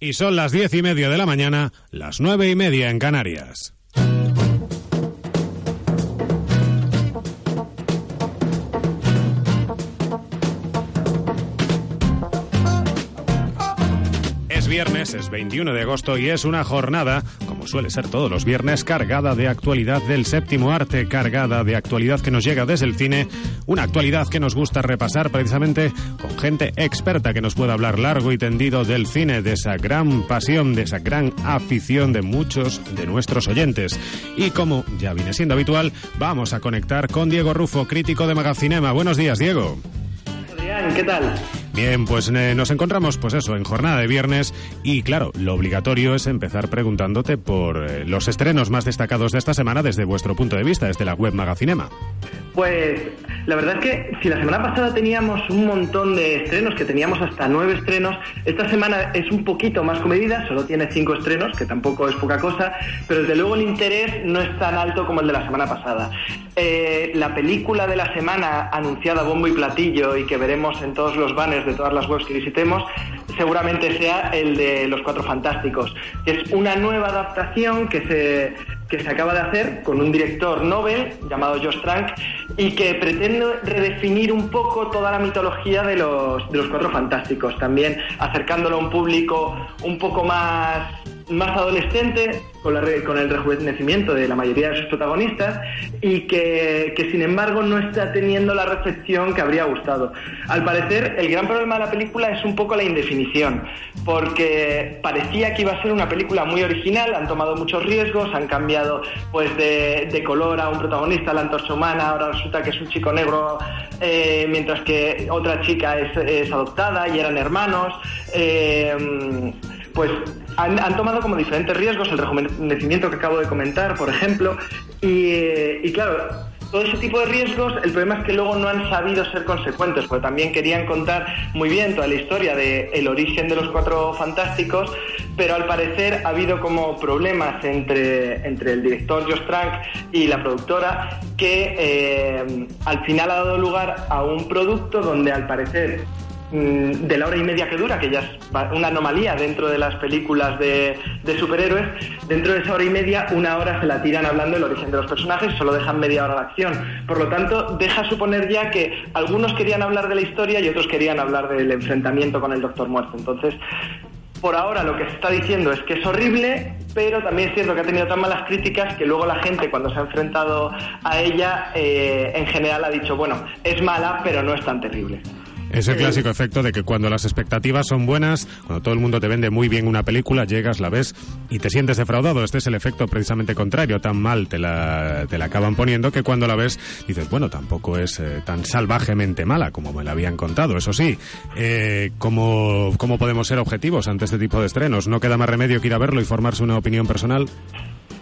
Y son las diez y media de la mañana, las nueve y media en Canarias. Es viernes, es 21 de agosto y es una jornada, suele ser todos los viernes, cargada de actualidad del séptimo arte, cargada de actualidad que nos llega desde el cine, una actualidad que nos gusta repasar precisamente con gente experta que nos pueda hablar largo y tendido del cine, de esa gran pasión, de esa gran afición de muchos de nuestros oyentes. Y como ya viene siendo habitual, vamos a conectar con Diego Rufo, crítico de Magacinema. Buenos días, Diego. ¿qué tal? Bien, pues eh, nos encontramos, pues eso, en jornada de viernes y claro, lo obligatorio es empezar preguntándote por eh, los estrenos más destacados de esta semana desde vuestro punto de vista, desde la web Magacinema. Pues la verdad es que si la semana pasada teníamos un montón de estrenos, que teníamos hasta nueve estrenos, esta semana es un poquito más comedida, solo tiene cinco estrenos, que tampoco es poca cosa, pero desde luego el interés no es tan alto como el de la semana pasada. Eh, la película de la semana anunciada bombo y platillo y que veremos en todos los banners de todas las webs que visitemos, seguramente sea el de Los Cuatro Fantásticos, es una nueva adaptación que se, que se acaba de hacer con un director Nobel llamado Josh Trank y que pretende redefinir un poco toda la mitología de los, de los Cuatro Fantásticos, también acercándolo a un público un poco más más adolescente, con, el rejuvenecimiento de la mayoría de sus protagonistas, y que, sin embargo no está teniendo la recepción que habría gustado. Al parecer, el gran problema de la película es un poco la indefinición, porque parecía que iba a ser una película muy original, han tomado muchos riesgos, han cambiado pues de, color a un protagonista, la antorcha humana, ahora resulta que es un chico negro, eh, mientras que otra chica es, es, adoptada y eran hermanos. Eh, pues han, tomado como diferentes riesgos, el rejuvenecimiento que acabo de comentar, por ejemplo, y, claro, todo ese tipo de riesgos, el problema es que luego no han sabido ser consecuentes, porque también querían contar muy bien toda la historia del el origen de los cuatro fantásticos, pero al parecer ha habido como problemas entre, entre el director Josh Trank y la productora que eh, al final ha dado lugar a un producto donde al parecer de la hora y media que dura, que ya es una anomalía dentro de las películas de, de, superhéroes, dentro de esa hora y media, una hora se la tiran hablando del origen de los personajes, solo dejan media hora de acción. Por lo tanto, deja suponer ya que algunos querían hablar de la historia y otros querían hablar del enfrentamiento con el Doctor Muerto. Entonces, por ahora lo que se está diciendo es que es horrible, pero también es cierto que ha tenido tan malas críticas que luego la gente cuando se ha enfrentado a ella, eh, en general ha dicho, bueno, es mala, pero no es tan terrible. Es el clásico efecto de que cuando las expectativas son buenas, cuando todo el mundo te vende muy bien una película, llegas, la ves y te sientes defraudado. Este es el efecto precisamente contrario. Tan mal te la, te la acaban poniendo que cuando la ves dices, bueno, tampoco es eh, tan salvajemente mala como me la habían contado. Eso sí, eh, ¿cómo, ¿cómo podemos ser objetivos ante este tipo de estrenos? ¿No queda más remedio que ir a verlo y formarse una opinión personal?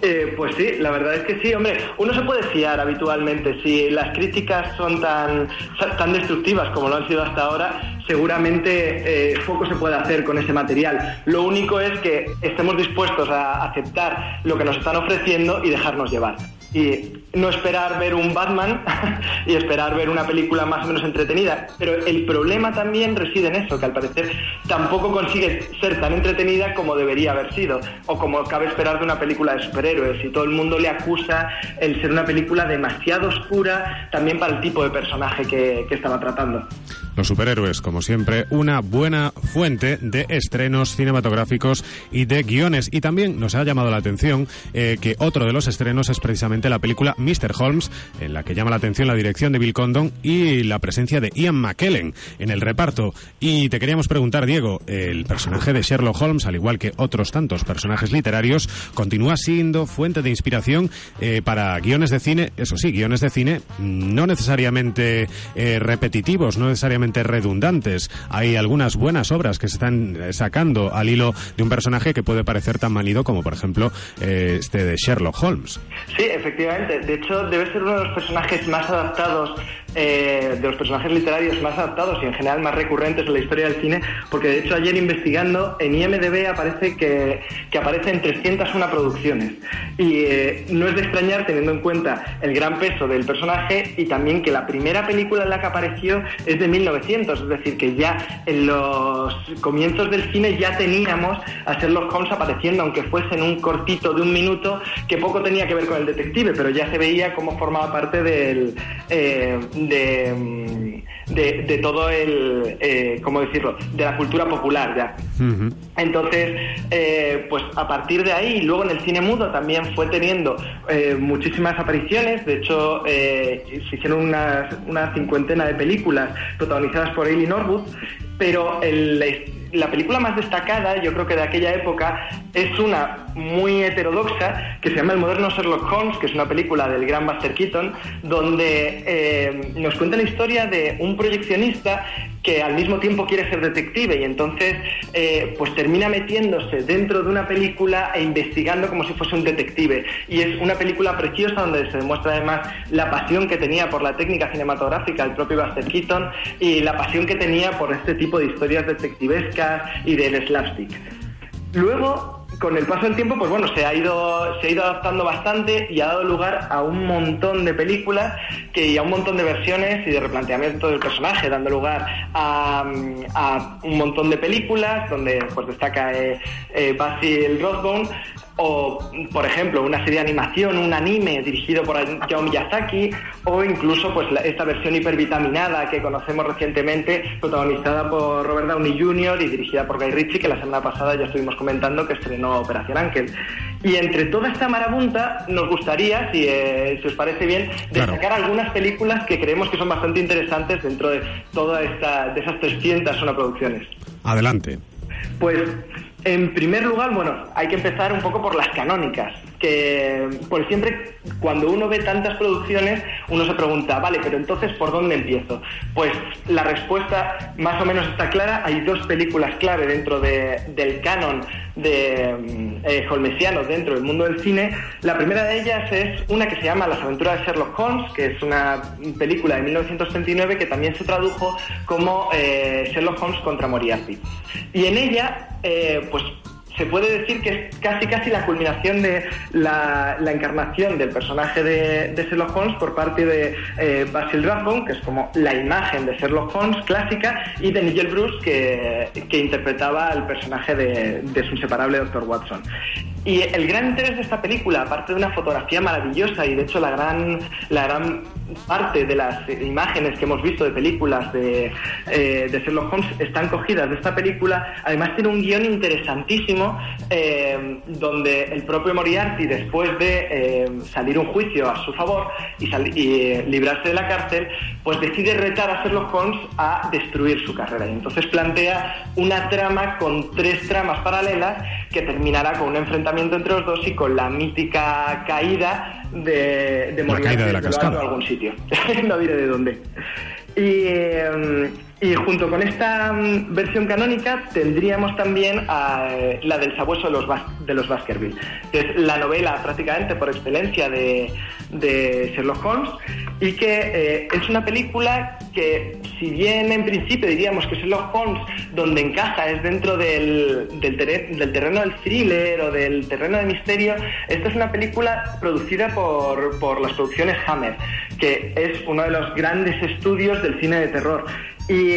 Eh, pues sí, la verdad es que sí, hombre, uno se puede fiar habitualmente. Si las críticas son tan, tan destructivas como lo han sido hasta ahora, seguramente eh, poco se puede hacer con ese material. Lo único es que estemos dispuestos a aceptar lo que nos están ofreciendo y dejarnos llevar. No esperar ver un Batman y esperar ver una película más o menos entretenida. Pero el problema también reside en eso, que al parecer tampoco consigue ser tan entretenida como debería haber sido, o como cabe esperar de una película de superhéroes. Y todo el mundo le acusa el ser una película demasiado oscura también para el tipo de personaje que, que estaba tratando. Los superhéroes, como siempre, una buena fuente de estrenos cinematográficos y de guiones. Y también nos ha llamado la atención eh, que otro de los estrenos es precisamente la película Mr. Holmes, en la que llama la atención la dirección de Bill Condon y la presencia de Ian McKellen en el reparto. Y te queríamos preguntar, Diego, el personaje de Sherlock Holmes, al igual que otros tantos personajes literarios, continúa siendo fuente de inspiración eh, para guiones de cine, eso sí, guiones de cine no necesariamente eh, repetitivos, no necesariamente redundantes. Hay algunas buenas obras que se están eh, sacando al hilo de un personaje que puede parecer tan manido como, por ejemplo, este de Sherlock Holmes. Sí, efectivamente. De hecho, debe ser uno de los personajes más adaptados eh, de los personajes literarios más adaptados y en general más recurrentes en la historia del cine, porque de hecho ayer investigando en IMDB aparece que, que aparecen 301 producciones. Y eh, no es de extrañar teniendo en cuenta el gran peso del personaje y también que la primera película en la que apareció es de 1900, es decir, que ya en los comienzos del cine ya teníamos a Sherlock Holmes apareciendo, aunque fuese en un cortito de un minuto, que poco tenía que ver con el detective, pero ya se veía cómo formaba parte del... Eh, de, de, todo el, eh, ¿cómo decirlo?, de la cultura popular ya. Entonces, eh, pues a partir de ahí, luego en el cine mudo también fue teniendo muchísimas apariciones, de hecho se hicieron unas, una cincuentena de películas protagonizadas por Aileen Norwood, pero el, la película más destacada, yo creo que de aquella época, es una muy heterodoxa que se llama El moderno Sherlock Holmes, que es una película del gran Buster Keaton, donde eh, nos cuenta la historia de un proyeccionista que al mismo tiempo quiere ser detective y entonces eh, pues termina metiéndose dentro de una película e investigando como si fuese un detective. Y es una película preciosa donde se demuestra además la pasión que tenía por la técnica cinematográfica el propio Buster Keaton y la pasión que tenía por este tipo de historias detectivescas y del slapstick. Luego, con el paso del tiempo, pues bueno, se ha ido, se ha ido adaptando bastante y ha dado lugar a un montón de películas que, y a un montón de versiones y de replanteamiento del personaje, dando lugar a, un montón de películas donde pues destaca eh, eh, Basil Rothbone o por ejemplo una serie de animación, un anime dirigido por Hayao Miyazaki o incluso pues esta versión hipervitaminada que conocemos recientemente protagonizada por Robert Downey Jr. y dirigida por Guy Ritchie que la semana pasada ya estuvimos comentando que estrenó Operación Ángel. Y entre toda esta marabunta nos gustaría, si, eh, os parece bien, destacar algunas películas que creemos que son bastante interesantes dentro de toda esta de esas 300 una producciones. Adelante. Pues en primer lugar, bueno, hay que empezar un poco por las canónicas, que por siempre cuando uno ve tantas producciones, uno se pregunta, vale, pero entonces ¿por dónde empiezo? Pues la respuesta más o menos está clara, hay dos películas clave dentro del canon de eh, Holmesiano dentro del mundo del cine. La primera de ellas es una que se llama Las aventuras de Sherlock Holmes, que es una película de 1939 que también se tradujo como eh, Sherlock Holmes contra Moriarty. Y en ella, eh, pues se puede decir que es casi casi la culminación de la, encarnación del personaje de, Sherlock Holmes por parte de eh, Basil Rathbone, que es como la imagen de Sherlock Holmes clásica, y de Nigel Bruce, que, que interpretaba al personaje de, su inseparable Dr. Watson. Y el gran interés de esta película, aparte de una fotografía maravillosa y de hecho la gran, la gran parte de las imágenes que hemos visto de películas de, eh, de Sherlock Holmes están cogidas de esta película, además tiene un guion interesantísimo eh, donde el propio Moriarty, después de eh, salir un juicio a su favor y, y librarse de la cárcel, pues decide retar a Sherlock Holmes a destruir su carrera. Y entonces plantea una trama con tres tramas paralelas que terminará con un enfrentamiento entre los dos y con la mítica caída de, de Moriarty la de la cascada. algún sitio. no diré de dónde. Y, em, y junto con esta mm, versión canónica tendríamos también eh, la del sabueso de los, de los Baskerville, que es la novela prácticamente por excelencia de, de Sherlock Holmes y que eh, es una película que si bien en principio diríamos que Sherlock Holmes donde encaja es dentro del, del, del terreno del thriller o del terreno de misterio, esta es una película producida por, por las producciones Hammer, que es uno de los grandes estudios del cine de terror. Y,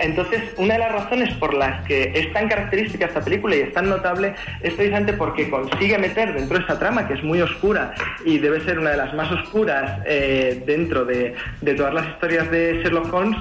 entonces, una de las razones por las que es tan característica esta película y es tan notable es precisamente porque consigue meter dentro de esta trama, que es muy oscura y debe ser una de las más oscuras eh, dentro de, todas las historias de Sherlock Holmes,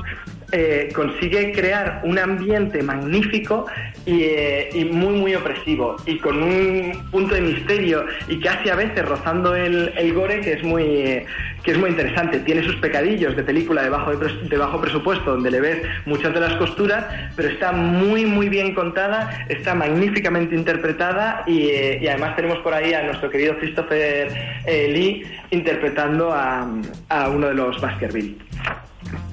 eh, consigue crear un ambiente magnífico eh, y, muy, muy opresivo y con un punto de misterio y casi a veces rozando el, gore que es muy que es muy interesante. Tiene sus pecadillos de película de bajo, de bajo presupuesto donde le ves muchas de las costuras, pero está muy, muy bien contada, está magníficamente interpretada y, eh, además tenemos por ahí a nuestro querido Christopher Lee interpretando a, a uno de los Baskerville.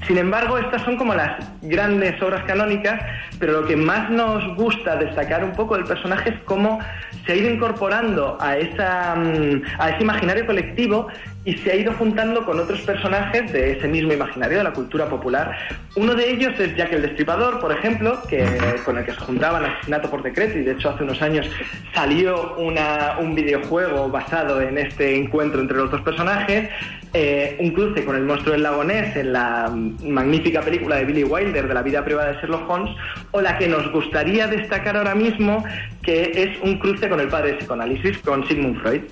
Sin embargo, estas son como las grandes obras canónicas, pero lo que más nos gusta destacar un poco del personaje es cómo se ha ido incorporando a, esa, mm, a ese imaginario colectivo y se ha ido juntando con otros personajes de ese mismo imaginario de la cultura popular. Uno de ellos es Jack el Destripador, por ejemplo, que, con el que se juntaba el asesinato por decreto y de hecho hace unos años salió un videojuego basado en este encuentro entre los dos personajes, eh, un cruce con el monstruo del lago Ness en la magnífica película de Billy Wilder de la vida privada de Sherlock Holmes, o la que nos gustaría destacar ahora mismo, que es un cruce con el padre de psicoanálisis, con Sigmund Freud.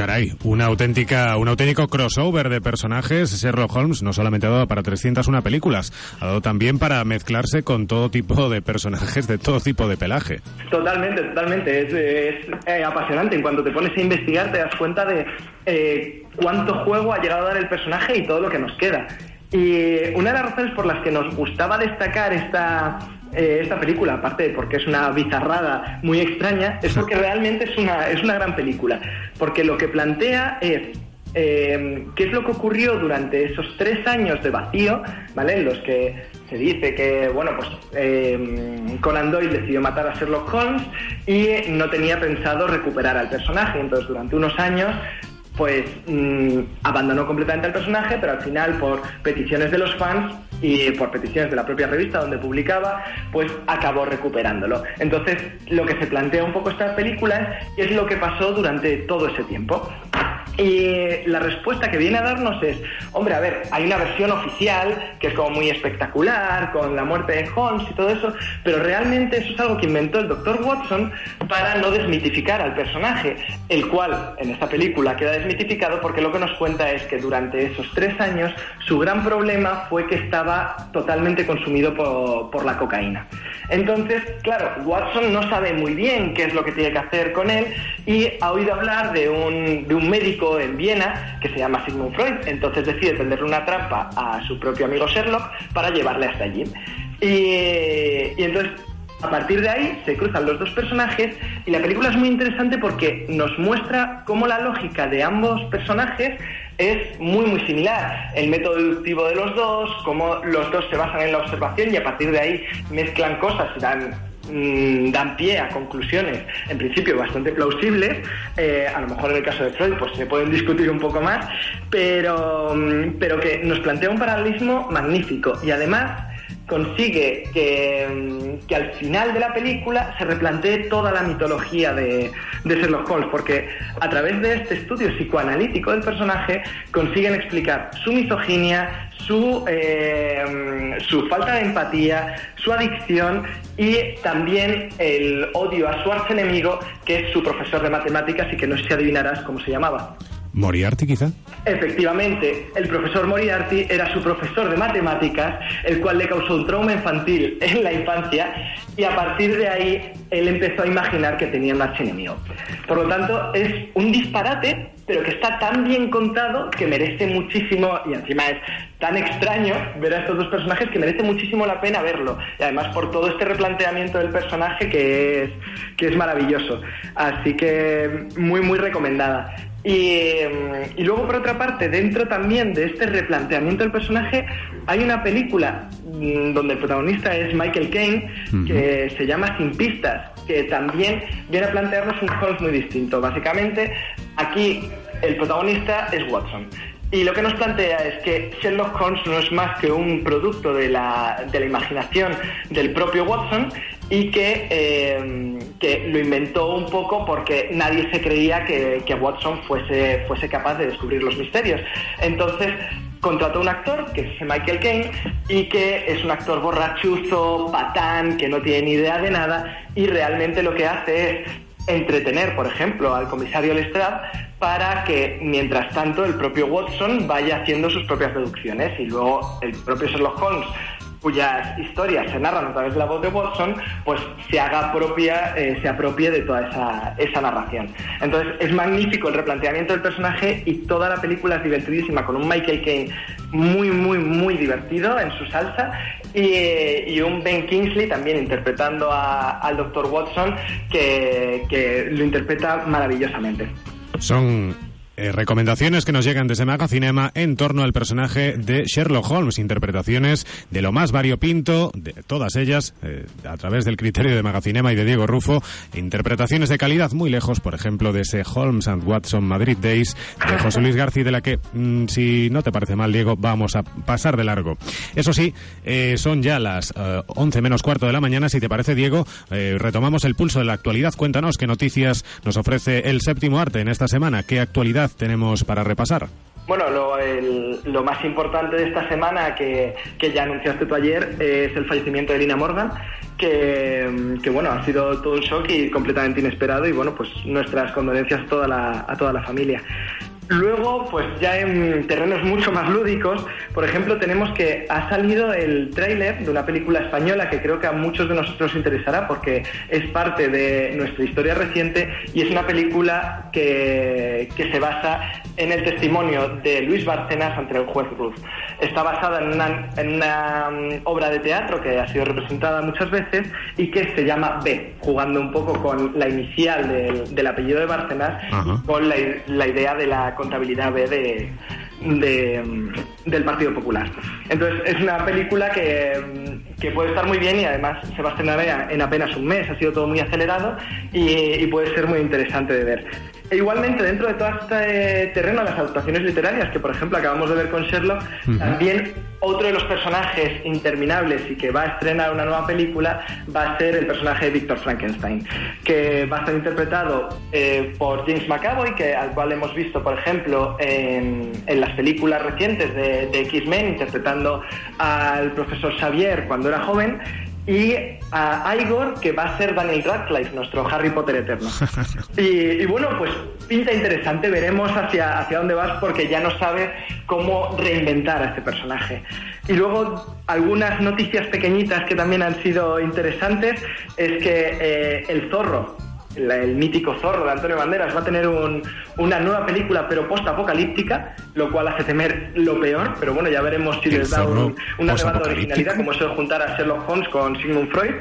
Caray, una auténtica, un auténtico crossover de personajes. Sherlock Holmes no solamente ha dado para 301 películas, ha dado también para mezclarse con todo tipo de personajes de todo tipo de pelaje. Totalmente, totalmente. Es, eh, apasionante. En cuanto te pones a investigar te das cuenta de eh, cuánto juego ha llegado a dar el personaje y todo lo que nos queda. Y una de las razones por las que nos gustaba destacar esta eh, esta película, aparte de porque es una bizarrada muy extraña, es porque realmente es una, es una gran película. Porque lo que plantea es eh, qué es lo que ocurrió durante esos tres años de vacío, ¿vale? En los que se dice que, bueno, pues eh, Conan Doyle decidió matar a Sherlock Holmes y no tenía pensado recuperar al personaje. Entonces, durante unos años pues mm, abandonó completamente al personaje, pero al final por peticiones de los fans y por peticiones de la propia revista donde publicaba, pues acabó recuperándolo. Entonces, lo que se plantea un poco esta película es qué es lo que pasó durante todo ese tiempo. Y la respuesta que viene a darnos es, hombre, a ver, hay una versión oficial que es como muy espectacular, con la muerte de Holmes y todo eso, pero realmente eso es algo que inventó el Dr. Watson para no desmitificar al personaje, el cual en esta película queda desmitificado porque lo que nos cuenta es que durante esos tres años su gran problema fue que estaba totalmente consumido por, por la cocaína. Entonces, claro, Watson no sabe muy bien qué es lo que tiene que hacer con él y ha oído hablar de un, de un médico en Viena que se llama Sigmund Freud. Entonces decide tenderle una trampa a su propio amigo Sherlock para llevarle hasta allí. Y, y entonces a partir de ahí se cruzan los dos personajes y la película es muy interesante porque nos muestra cómo la lógica de ambos personajes es muy muy similar. El método deductivo de los dos, cómo los dos se basan en la observación y a partir de ahí mezclan cosas y dan mm, dan pie a conclusiones en principio bastante plausibles. Eh, a lo mejor en el caso de Freud pues se pueden discutir un poco más, pero, mm, pero que nos plantea un paralelismo magnífico y además consigue mm, que, al final de la película se replantee toda la mitología de, de, Sherlock Holmes, porque a través de este estudio psicoanalítico del personaje consiguen explicar su misoginia, su, eh, su falta de empatía, su adicción y también el odio a su archenemigo, que es su profesor de matemáticas y que no sé si adivinarás cómo se llamaba. Moriarty, quizá. Efectivamente, el profesor Moriarty era su profesor de matemáticas, el cual le causó un trauma infantil en la infancia y a partir de ahí él empezó a imaginar que tenía un archienemigo. Por lo tanto, es un disparate, pero que está tan bien contado que merece muchísimo, y encima es tan extraño ver a estos dos personajes que merece muchísimo la pena verlo. Y además por todo este replanteamiento del personaje que es, que es maravilloso. Así que muy, muy recomendada. Mm, y, luego, por otra parte, dentro también de este replanteamiento del personaje, hay una película mm, donde el protagonista es Michael Caine, que se llama Sin Pistas, que también viene a plantearnos un Holmes muy distinto. Básicamente, aquí el protagonista es Watson. Y lo que nos plantea es que Sherlock Holmes no es más que un producto de la, de la imaginación del propio Watson y que, eh, que, lo inventó un poco porque nadie se creía que, que, Watson fuese, fuese capaz de descubrir los misterios. Entonces contrató un actor, que es Michael Caine, y que es un actor borrachuzo, patán, que no tiene ni idea de nada, y realmente lo que hace es entretener, por ejemplo, al comisario Lestrade para que, mientras tanto, el propio Watson vaya haciendo sus propias deducciones y luego el propio Sherlock Holmes cuyas historias se narran a través de la voz de Watson, pues se haga propia, eh, se apropie de toda esa, esa narración. Entonces es magnífico el replanteamiento del personaje y toda la película es divertidísima, con un Michael Caine muy, muy, muy divertido en su salsa y, un Ben Kingsley también interpretando al Dr. Watson que, que lo interpreta maravillosamente. Son eh, recomendaciones que nos llegan desde Magacinema en torno al personaje de Sherlock Holmes, interpretaciones de lo más variopinto, de todas ellas, eh, a través del criterio de Magacinema y de Diego Rufo, interpretaciones de calidad muy lejos, por ejemplo, de ese Holmes and Watson Madrid Days de José Luis García, de la que, mm, si no te parece mal, Diego, vamos a pasar de largo. Eso sí, eh, son ya las 11 menos cuarto de la mañana, si te parece, Diego, retomamos el pulso de la actualidad. Cuéntanos qué noticias nos ofrece el séptimo arte en esta semana, qué actualidad tenemos para repasar? Bueno, lo, más importante de esta semana que, ya anunciaste tú ayer es el fallecimiento de Lina Morgan, que, bueno, ha sido todo un shock y completamente inesperado y bueno, pues nuestras condolencias a toda la, a toda la familia. Luego, pues ya en terrenos mucho más lúdicos, por ejemplo, tenemos que ha salido el tráiler de una película española que creo que a muchos de nosotros interesará porque es parte de nuestra historia reciente y es una película que, que se basa en el testimonio de Luis Bárcenas ante el juez Ruth. Está basada en una, en una mm, obra de teatro que ha sido representada muchas veces y que se llama B, jugando un poco con la inicial del, del apellido de Bárcenas y con la, la idea de la contabilidad B de, del Partido Popular. Entonces es una película que, puede estar muy bien y además se va a estrenar en apenas un mes, ha sido todo muy acelerado y, puede ser muy interesante de ver. E igualmente, dentro de todo este terreno, las adaptaciones literarias, que por ejemplo acabamos de ver con Sherlock, también otro de los personajes interminables y que va a estrenar una nueva película va a ser el personaje de Victor Frankenstein, que va a estar interpretado eh, por James McAvoy, que, al cual hemos visto, por ejemplo, en, en las películas recientes de, de X-Men, interpretando al profesor Xavier cuando era joven, y a Igor, que va a ser Daniel Radcliffe, nuestro Harry Potter eterno. Y, bueno, pues pinta interesante, veremos hacia, hacia dónde vas porque ya no sabe cómo reinventar a este personaje. Y luego algunas noticias pequeñitas que también han sido interesantes es que eh, el zorro, el mítico zorro de Antonio Banderas va a tener una nueva película pero post-apocalíptica, lo cual hace temer lo peor, pero bueno, ya veremos si les da una nueva originalidad, como eso de juntar a Sherlock Holmes con Sigmund Freud.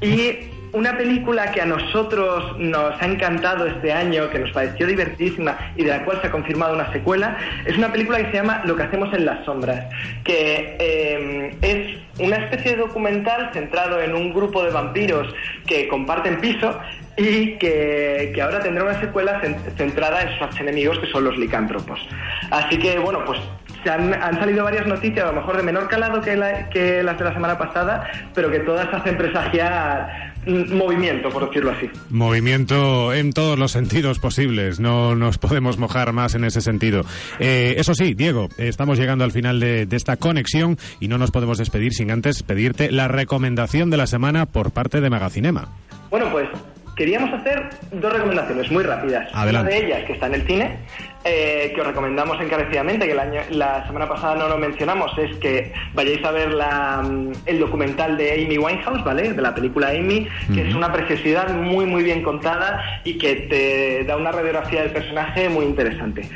Y una película que a nosotros nos ha encantado este año, que nos pareció divertísima y de la cual se ha confirmado una secuela, es una película que se llama Lo que hacemos en las sombras, que eh, es una especie de documental centrado en un grupo de vampiros que comparten piso y que, ahora tendrá una secuela centrada en sus enemigos que son los licántropos. Así que, bueno, pues han, salido varias noticias, a lo mejor de menor calado que, que las de la semana pasada, pero que todas hacen presagiar movimiento, por decirlo así. Movimiento en todos los sentidos posibles, no nos podemos mojar más en ese sentido. Eh, eso sí, Diego, estamos llegando al final de, de, esta conexión y no nos podemos despedir sin antes pedirte la recomendación de la semana por parte de Magacinema. Bueno, pues queríamos hacer dos recomendaciones muy rápidas. Una de ellas, que está en el cine, eh, que os recomendamos encarecidamente, que el año, la semana pasada no lo mencionamos, es que vayáis a ver la, mm, el documental de Amy Winehouse, ¿vale? De la película Amy, que es una preciosidad muy, muy bien contada y que te da una radiografía del personaje muy interesante.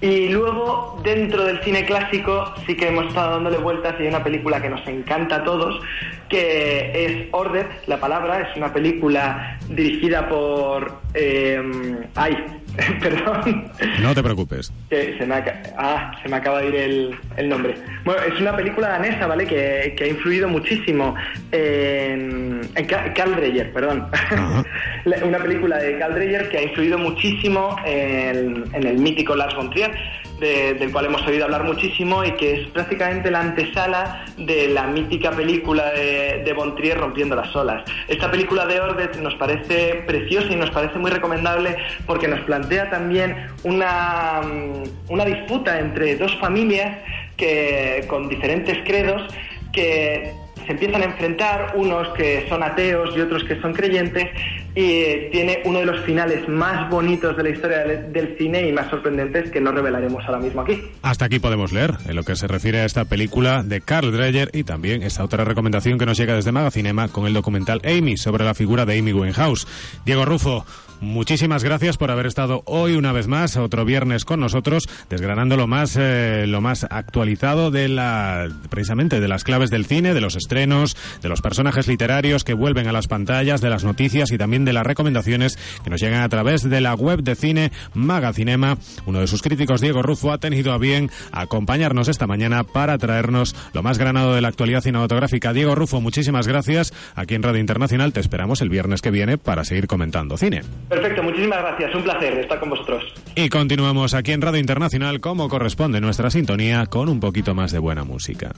Y luego, dentro del cine clásico, sí que hemos estado dándole vueltas y hay una película que nos encanta a todos, que es Order, la palabra, es una película dirigida por... Eh, ay, perdón. No te preocupes. se, me ah, se me acaba de ir el, el, nombre. Bueno, es una película danesa, ¿vale? Que, que ha influido muchísimo en, en Carl Dreyer, perdón. una película de Carl Dreyer que ha influido muchísimo en, en el mítico Lars von Trier del cual hemos oído hablar muchísimo y que es prácticamente la antesala de la mítica película de, de Bontrier Rompiendo las olas. Esta película de Ordet nos parece preciosa y nos parece muy recomendable porque nos plantea también una, mm, una disputa entre dos familias que, con diferentes credos que se empiezan a enfrentar, unos que son ateos y otros que son creyentes, y eh, tiene uno de los finales más bonitos de la historia del, cine y más sorprendentes que no revelaremos ahora mismo aquí. Hasta aquí podemos leer en lo que se refiere a esta película de Carl Dreyer y también esta otra recomendación que nos llega desde Magacinema con el documental Amy sobre la figura de Amy Winehouse. Diego Rufo, muchísimas gracias por haber estado hoy una vez más, otro viernes con nosotros, desgranando lo más, eh, lo más actualizado de la, precisamente de las claves del cine, de los estrenos, de los personajes literarios que vuelven a las pantallas, de las noticias y también de las recomendaciones que nos llegan a través de la web de cine Magacinema. Uno de sus críticos, Diego Rufo, ha tenido a bien acompañarnos esta mañana para traernos lo más granado de la actualidad cinematográfica. Diego Rufo, muchísimas gracias. Aquí en Radio Internacional te esperamos el viernes que viene para seguir comentando cine. Perfecto, muchísimas gracias. Un placer estar con vosotros. Y continuamos aquí en Radio Internacional como corresponde nuestra sintonía con un poquito más de buena música.